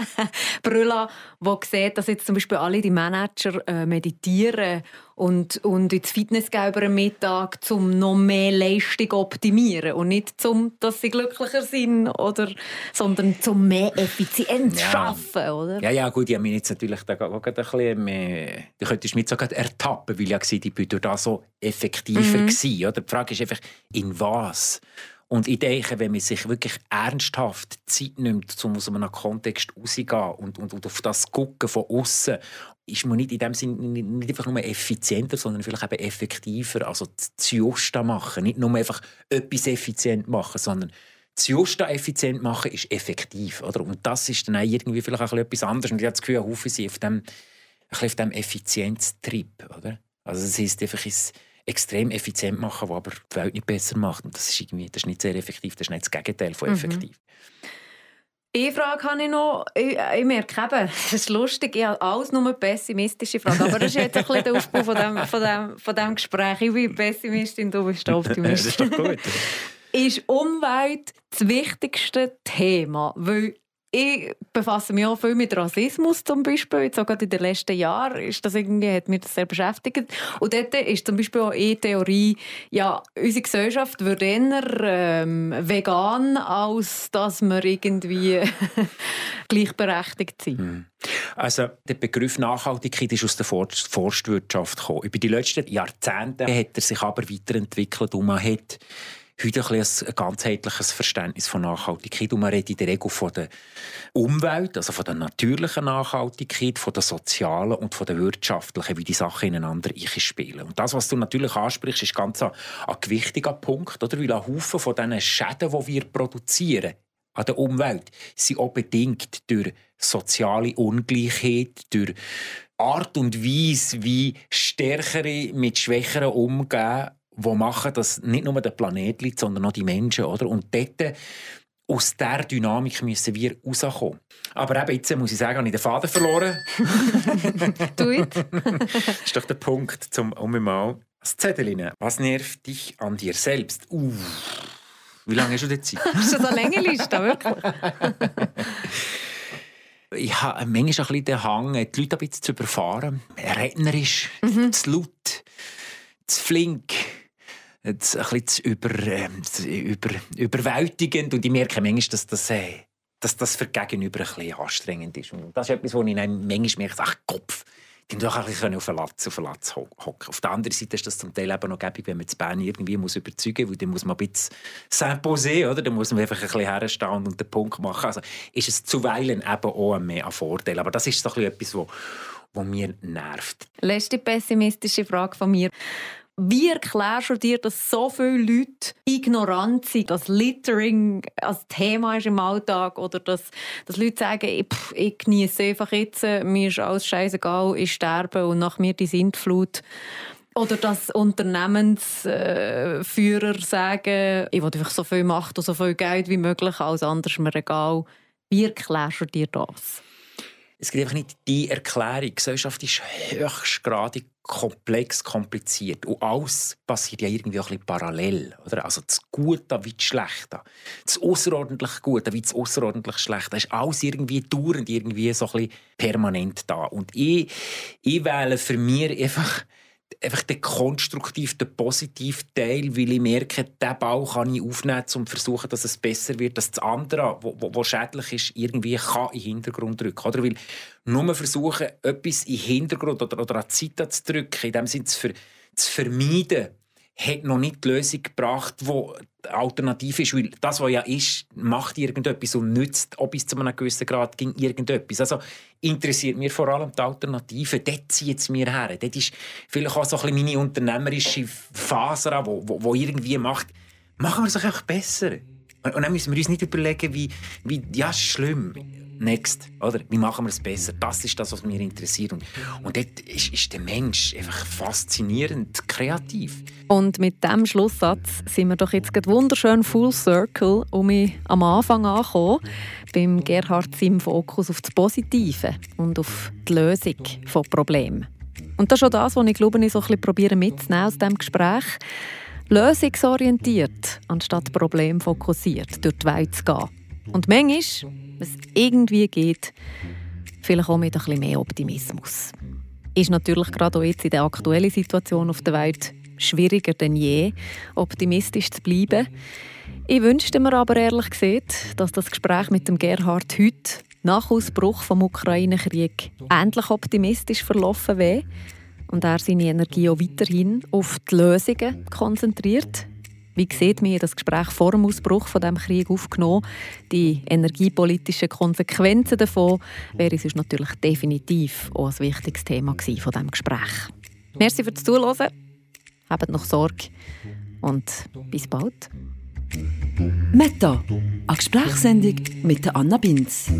<laughs> Brille, die sieht, dass jetzt zum Beispiel alle die Manager äh, meditieren und, und ins Fitness gehen über den Mittag, um noch mehr Leistung zu optimieren und nicht zum, dass sie glücklicher sind, oder, sondern zum mehr Effizienz ja. schaffen, oder? Ja, ja, gut, ich habe mich jetzt natürlich da auch ein bisschen mehr, du könntest mich sogar ertappen, weil ich ja gesehen, ich bin da so effektiver mhm. gewesen, oder? Die Frage ist einfach, in was? Und ich denke, wenn man sich wirklich ernsthaft Zeit nimmt, um aus einem Kontext rauszugehen und, und, und auf das gucken von außen, ist man nicht in dem Sinne nicht einfach nur effizienter, sondern vielleicht eben effektiver. Also das Justa machen, nicht nur einfach etwas effizient machen, sondern das Justa effizient machen ist effektiv. Oder? Und das ist dann auch irgendwie vielleicht auch etwas anderes. Und ich habe das Gefühl, Haufen sind auf dem, auf dem Effizienztrip. Oder? Also das heisst einfach, ist extrem effizient machen, was aber die Welt nicht besser macht. Und das ist, irgendwie, das ist nicht sehr effektiv, das ist nicht das Gegenteil von mhm. effektiv. Mhm. Eine Frage habe ich noch. Ich, ich merke eben, <laughs> das ist lustig, ich habe alles nur pessimistische Fragen. Aber das ist jetzt ein bisschen der Aufbau von dem, von, dem, von dem Gespräch. Ich bin Pessimistin, du bist Optimist. <laughs> das ist doch gut. <laughs> ist Umwelt das wichtigste Thema? Weil ich befasse mich auch viel mit Rassismus zum Beispiel. Jetzt sogar in den letzten Jahren ist das irgendwie, hat mich das sehr beschäftigt. Und dort ist zum Beispiel auch eine Theorie, ja, unsere Gesellschaft wird eher ähm, vegan, als dass wir irgendwie <laughs> gleichberechtigt sind. Hm. Also der Begriff Nachhaltigkeit ist aus der Forstwirtschaft gekommen. Über die letzten Jahrzehnte hat er sich aber weiterentwickelt und man hat heute ein, ein ganzheitliches Verständnis von Nachhaltigkeit. Und man redet in der Regel von der Umwelt, also von der natürlichen Nachhaltigkeit, von der sozialen und von der wirtschaftlichen, wie die Sachen ineinander spielen. Und das, was du natürlich ansprichst, ist ganz ein, ein gewichtiger Punkt, oder? Weil ein Haufen von diesen Schäden, die wir produzieren, an der Umwelt, sind auch bedingt durch soziale Ungleichheit, durch Art und Weise, wie Stärkere mit Schwächeren umgehen die machen, dass nicht nur der Planet liegt, sondern auch die Menschen. Oder? Und dort, aus dieser Dynamik müssen wir rauskommen. Aber eben jetzt muss ich sagen, habe ich den Faden verloren. <laughs> <laughs> du it. das ist doch der Punkt, zum um mal das Zettel Was nervt dich an dir selbst? Uh. Wie lange hast du denn Zeit? Hast du da eine lange Liste, wirklich? <laughs> ich habe manchmal ein bisschen den Hang, die Leute ein bisschen zu überfahren. Rednerisch, mhm. zu laut, zu flink jetzt ein bisschen zu über, äh, über, überwältigend und ich merke manchmal, dass das, äh, dass das für Gegenüber ein bisschen anstrengend ist. Und das ist etwas, wo ich dann manchmal merke, ach Kopf, die doch ein bisschen auf den Latz, auf den Latz hocken. Auf der anderen Seite ist das zum Teil eben noch gäbig, wenn man zu Bern irgendwie muss überzeugen muss, weil dann muss man ein bisschen s'imposer, oder? Dann muss man einfach ein bisschen herstehen und den Punkt machen. Also ist es zuweilen eben auch mehr ein Vorteil. Aber das ist so ein bisschen etwas, wo mir nervt. Letzte pessimistische Frage von mir. Wie erklärst du dir, dass so viele Leute ignorant sind, dass Littering als Thema ist im Alltag oder dass, dass Leute sagen, pff, ich genieße einfach jetzt, mir ist alles scheißegal, ich sterbe und nach mir die Sintflut. Oder dass Unternehmensführer sagen, ich will einfach so viel Macht und so viel Geld wie möglich, alles andere ist mir egal. Wie erklärst du dir das? Es gibt einfach nicht die Erklärung. Die Gesellschaft ist höchstgradig komplex, kompliziert. Und alles passiert ja irgendwie auch ein bisschen parallel. Oder? Also das Gute wie das Schlechte. Das außerordentlich Gute wie das außerordentlich Schlechte. Das ist alles irgendwie dauernd, irgendwie so ein bisschen permanent da. Und ich, ich wähle für mich einfach einfach den konstruktiven, den positiven Teil, weil ich merke, diesen Bau kann ich aufnehmen, um zu versuchen, dass es besser wird, dass das andere, was schädlich ist, irgendwie kann in den Hintergrund drücken Oder? Weil nur versuchen, etwas in den Hintergrund oder, oder an die Zeit zu drücken, in dem Sinne zu, ver zu vermeiden, hat noch nicht die Lösung gebracht, die alternativ ist. Weil das, was ja ist, macht irgendetwas und nützt auch bis zu einem gewissen Grad ging irgendetwas. Also interessiert mich vor allem die Alternative. Dort zieht es mir her. Dort ist vielleicht auch so ein bisschen meine unternehmerische Faser, wo, wo, wo irgendwie macht, machen wir es einfach besser. Und dann müssen wir uns nicht überlegen, wie, wie ja, schlimm next, oder? Wie machen wir es besser? Das ist das, was mich interessiert. Und, und dort ist, ist der Mensch einfach faszinierend kreativ. Und mit diesem Schlusssatz sind wir doch jetzt wunderschön full circle um am Anfang angekommen, beim Gerhard Sim Fokus auf das Positive und auf die Lösung von Problemen. Und das ist auch das, was ich glaube, ich so ein bisschen mitzunehmen aus diesem Gespräch lösungsorientiert anstatt problemfokussiert durch die Welt zu gehen. Und manchmal, wenn es irgendwie geht, vielleicht auch mit ein bisschen mehr Optimismus. Ist natürlich gerade auch jetzt in der aktuellen Situation auf der Welt schwieriger denn je, optimistisch zu bleiben. Ich wünschte mir aber ehrlich gesagt, dass das Gespräch mit dem Gerhard heute nach Ausbruch vom Ukraine-Krieg ähnlich optimistisch verlaufen wäre und er seine Energie auch weiterhin auf die Lösungen konzentriert. Wie sieht mir das Gespräch vor dem Ausbruch von dem Krieg aufgenommen? Die energiepolitischen Konsequenzen davon wäre sonst natürlich definitiv auch ein wichtiges Thema von dem Gespräch. Merci fürs Zuhören. Habt noch Sorge und bis bald. Meta, eine Gesprächssendung mit Anna Binz.